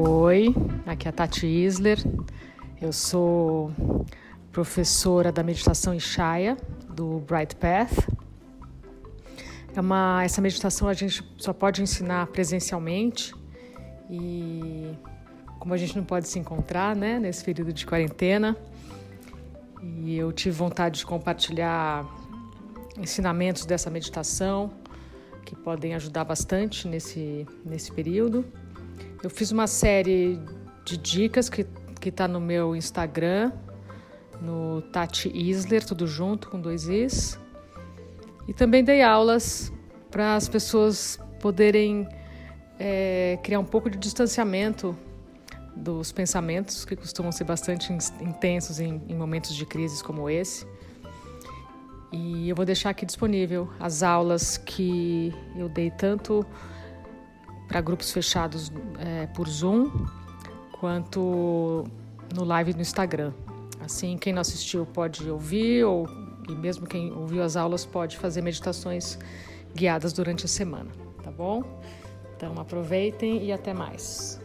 Oi, aqui é a Tati Isler. Eu sou professora da meditação Ishaya do Bright Path. É uma, essa meditação a gente só pode ensinar presencialmente e como a gente não pode se encontrar, né, nesse período de quarentena, e eu tive vontade de compartilhar ensinamentos dessa meditação que podem ajudar bastante nesse nesse período. Eu fiz uma série de dicas que que está no meu Instagram, no Tati Isler, tudo junto com dois is. E também dei aulas para as pessoas poderem é, criar um pouco de distanciamento dos pensamentos que costumam ser bastante intensos em, em momentos de crises como esse. E eu vou deixar aqui disponível as aulas que eu dei tanto para grupos fechados é, por Zoom, quanto no live no Instagram. Assim, quem não assistiu pode ouvir, ou, e mesmo quem ouviu as aulas pode fazer meditações guiadas durante a semana, tá bom? Então aproveitem e até mais.